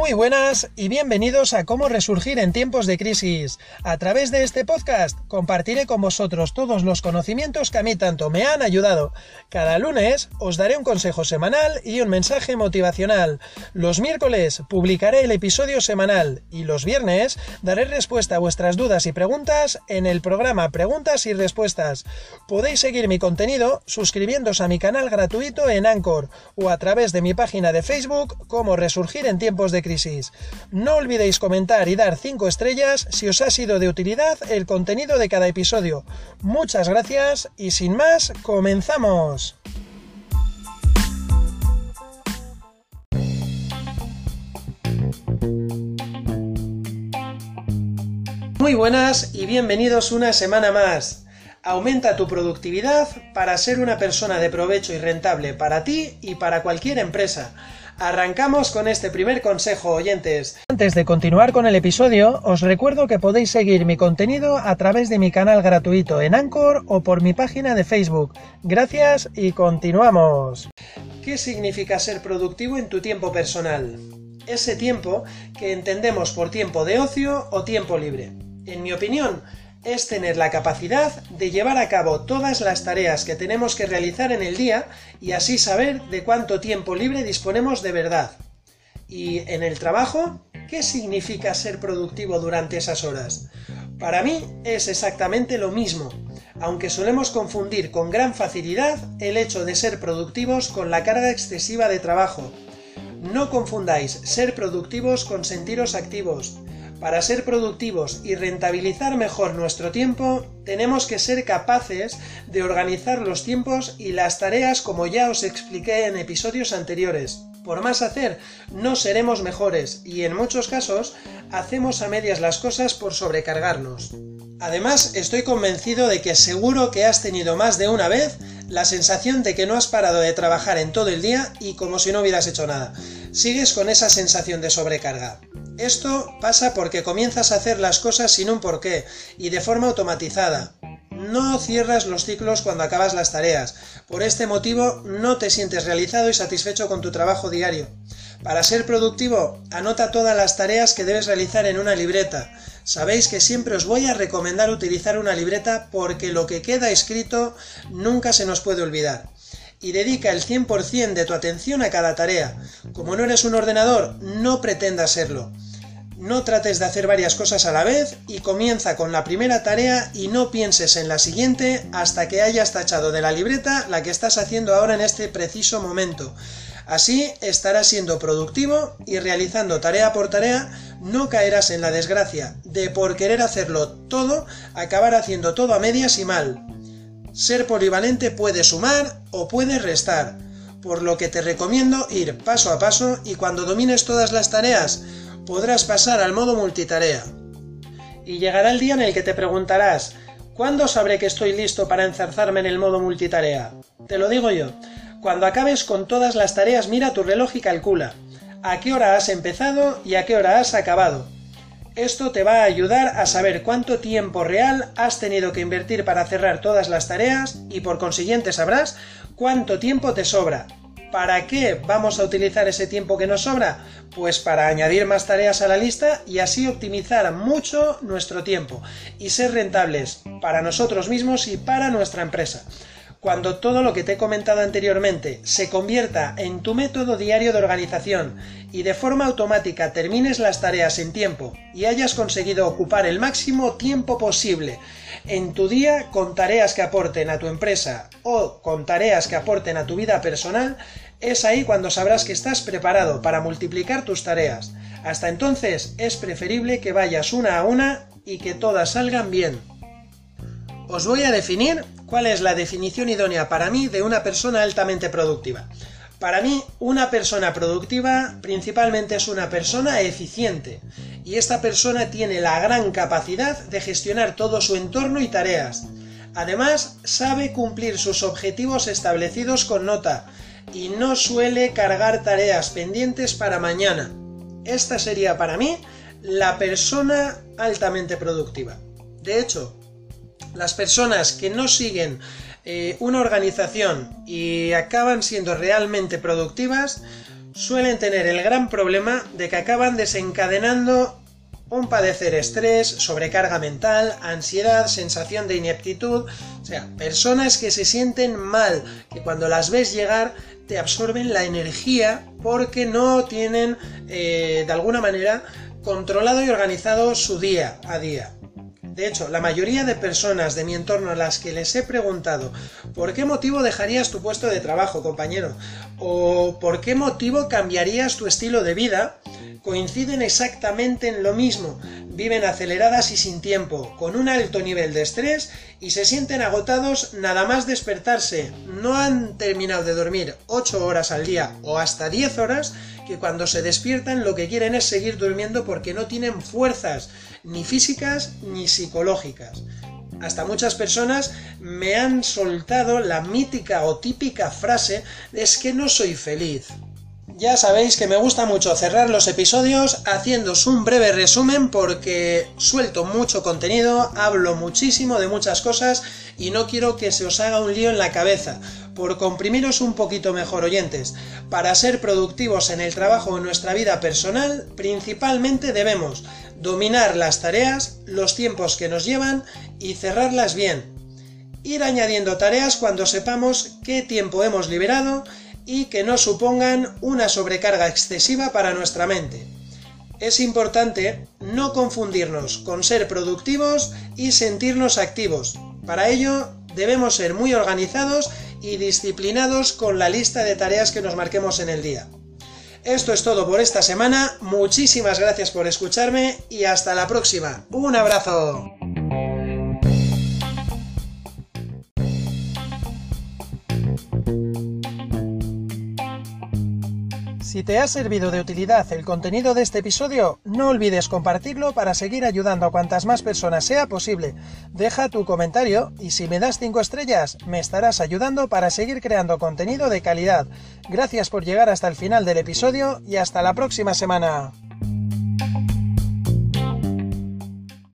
Muy buenas y bienvenidos a Cómo Resurgir en tiempos de crisis. A través de este podcast compartiré con vosotros todos los conocimientos que a mí tanto me han ayudado. Cada lunes os daré un consejo semanal y un mensaje motivacional. Los miércoles publicaré el episodio semanal y los viernes daré respuesta a vuestras dudas y preguntas en el programa Preguntas y Respuestas. Podéis seguir mi contenido suscribiéndose a mi canal gratuito en Anchor o a través de mi página de Facebook Cómo Resurgir en tiempos de crisis. No olvidéis comentar y dar 5 estrellas si os ha sido de utilidad el contenido de cada episodio. Muchas gracias y sin más, comenzamos. Muy buenas y bienvenidos una semana más. Aumenta tu productividad para ser una persona de provecho y rentable para ti y para cualquier empresa. Arrancamos con este primer consejo, oyentes. Antes de continuar con el episodio, os recuerdo que podéis seguir mi contenido a través de mi canal gratuito en Anchor o por mi página de Facebook. Gracias y continuamos. ¿Qué significa ser productivo en tu tiempo personal? Ese tiempo que entendemos por tiempo de ocio o tiempo libre. En mi opinión, es tener la capacidad de llevar a cabo todas las tareas que tenemos que realizar en el día y así saber de cuánto tiempo libre disponemos de verdad. Y en el trabajo, ¿qué significa ser productivo durante esas horas? Para mí es exactamente lo mismo, aunque solemos confundir con gran facilidad el hecho de ser productivos con la carga excesiva de trabajo. No confundáis ser productivos con sentiros activos. Para ser productivos y rentabilizar mejor nuestro tiempo, tenemos que ser capaces de organizar los tiempos y las tareas como ya os expliqué en episodios anteriores. Por más hacer, no seremos mejores y en muchos casos hacemos a medias las cosas por sobrecargarnos. Además, estoy convencido de que seguro que has tenido más de una vez la sensación de que no has parado de trabajar en todo el día y como si no hubieras hecho nada. Sigues con esa sensación de sobrecarga. Esto pasa porque comienzas a hacer las cosas sin un porqué y de forma automatizada. No cierras los ciclos cuando acabas las tareas. Por este motivo no te sientes realizado y satisfecho con tu trabajo diario. Para ser productivo, anota todas las tareas que debes realizar en una libreta. Sabéis que siempre os voy a recomendar utilizar una libreta porque lo que queda escrito nunca se nos puede olvidar y dedica el 100% de tu atención a cada tarea. Como no eres un ordenador, no pretendas serlo. No trates de hacer varias cosas a la vez y comienza con la primera tarea y no pienses en la siguiente hasta que hayas tachado de la libreta la que estás haciendo ahora en este preciso momento. Así estarás siendo productivo y realizando tarea por tarea no caerás en la desgracia de por querer hacerlo todo acabar haciendo todo a medias y mal. Ser polivalente puede sumar o puede restar, por lo que te recomiendo ir paso a paso y cuando domines todas las tareas podrás pasar al modo multitarea. Y llegará el día en el que te preguntarás, ¿cuándo sabré que estoy listo para enzarzarme en el modo multitarea? Te lo digo yo. Cuando acabes con todas las tareas, mira tu reloj y calcula a qué hora has empezado y a qué hora has acabado. Esto te va a ayudar a saber cuánto tiempo real has tenido que invertir para cerrar todas las tareas y por consiguiente sabrás cuánto tiempo te sobra ¿Para qué vamos a utilizar ese tiempo que nos sobra? Pues para añadir más tareas a la lista y así optimizar mucho nuestro tiempo y ser rentables para nosotros mismos y para nuestra empresa. Cuando todo lo que te he comentado anteriormente se convierta en tu método diario de organización y de forma automática termines las tareas en tiempo y hayas conseguido ocupar el máximo tiempo posible en tu día con tareas que aporten a tu empresa o con tareas que aporten a tu vida personal, es ahí cuando sabrás que estás preparado para multiplicar tus tareas. Hasta entonces es preferible que vayas una a una y que todas salgan bien. Os voy a definir cuál es la definición idónea para mí de una persona altamente productiva. Para mí, una persona productiva principalmente es una persona eficiente, y esta persona tiene la gran capacidad de gestionar todo su entorno y tareas. Además, sabe cumplir sus objetivos establecidos con nota, y no suele cargar tareas pendientes para mañana. Esta sería para mí la persona altamente productiva. De hecho, las personas que no siguen eh, una organización y acaban siendo realmente productivas suelen tener el gran problema de que acaban desencadenando un padecer estrés, sobrecarga mental, ansiedad, sensación de ineptitud, o sea, personas que se sienten mal, que cuando las ves llegar te absorben la energía porque no tienen eh, de alguna manera controlado y organizado su día a día. De hecho, la mayoría de personas de mi entorno a las que les he preguntado ¿por qué motivo dejarías tu puesto de trabajo, compañero? ¿O por qué motivo cambiarías tu estilo de vida? Coinciden exactamente en lo mismo. Viven aceleradas y sin tiempo, con un alto nivel de estrés y se sienten agotados nada más despertarse. No han terminado de dormir 8 horas al día o hasta 10 horas que cuando se despiertan lo que quieren es seguir durmiendo porque no tienen fuerzas ni físicas ni psicológicas. Hasta muchas personas me han soltado la mítica o típica frase es que no soy feliz. Ya sabéis que me gusta mucho cerrar los episodios haciéndos un breve resumen porque suelto mucho contenido, hablo muchísimo de muchas cosas y no quiero que se os haga un lío en la cabeza. Por comprimiros un poquito mejor oyentes, para ser productivos en el trabajo o en nuestra vida personal, principalmente debemos dominar las tareas, los tiempos que nos llevan y cerrarlas bien. Ir añadiendo tareas cuando sepamos qué tiempo hemos liberado y que no supongan una sobrecarga excesiva para nuestra mente. Es importante no confundirnos con ser productivos y sentirnos activos. Para ello debemos ser muy organizados y disciplinados con la lista de tareas que nos marquemos en el día. Esto es todo por esta semana, muchísimas gracias por escucharme y hasta la próxima. Un abrazo. Si te ha servido de utilidad el contenido de este episodio, no olvides compartirlo para seguir ayudando a cuantas más personas sea posible. Deja tu comentario y si me das 5 estrellas, me estarás ayudando para seguir creando contenido de calidad. Gracias por llegar hasta el final del episodio y hasta la próxima semana.